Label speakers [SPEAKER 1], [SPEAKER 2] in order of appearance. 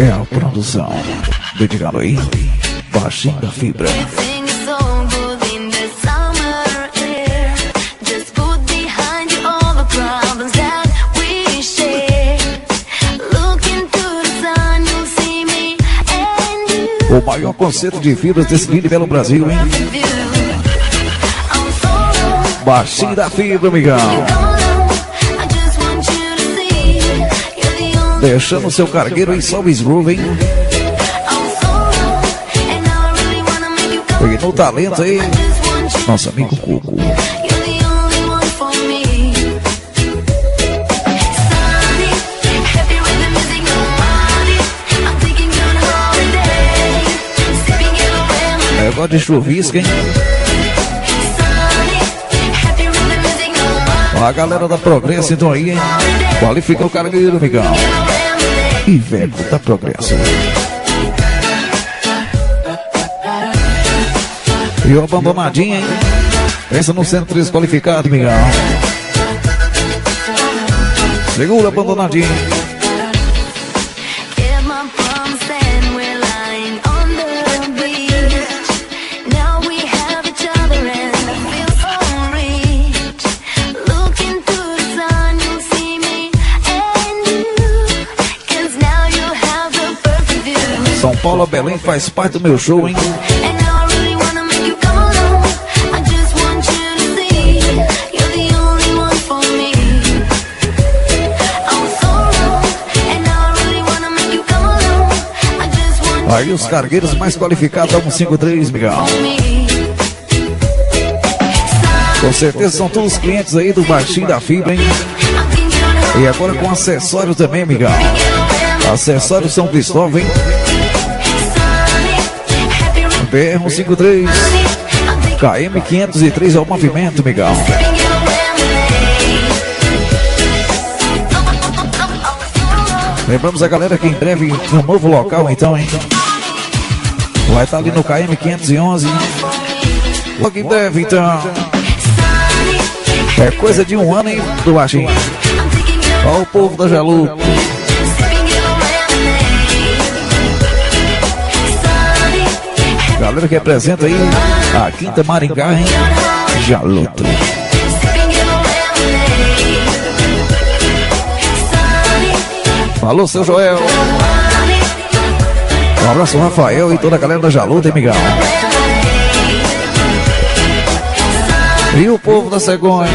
[SPEAKER 1] É a produção. Dedicado aí. Baixinho da fibra. O maior concerto de fibras desse lindo belo Brasil, hein? Baixinho da fibra, amigão. Deixando seu cargueiro em Salves Groove, hein? No talento aí, nosso amigo
[SPEAKER 2] lemon.
[SPEAKER 1] Negócio de chuvisco, hein? A galera da Progresso, então aí, hein? Qualifica o cargueiro, amigão. Veco da Progresso. E o abandonadinho, hein? Pensa no centro desqualificado, amigão. Segura, abandonadinho. São Paulo a Belém faz parte do meu show, hein? Aí os cargueiros mais qualificados dão um 5-3, amigão.
[SPEAKER 2] me.
[SPEAKER 1] Com certeza são todos os clientes aí do Baixinho da Fibra, hein? E agora com acessório também, Acessório São Cristóvão, hein?
[SPEAKER 2] Happy with
[SPEAKER 1] BR-153,
[SPEAKER 2] I'm thinking
[SPEAKER 1] KM503 ao movimento, amigão. Lembramos a galera que em breve um novo local, então, hein? Vai estar ali no KM511. Logo em breve, então. É coisa de um ano, hein, do Baixinho. Olha o povo da Jalu. Galera que representa aí a Quinta Maringá, hein? Jaluto. Falou, seu Joel. Um abraço, Rafael e toda a galera da Jaluta, hein, migão? E o povo da Cegonha.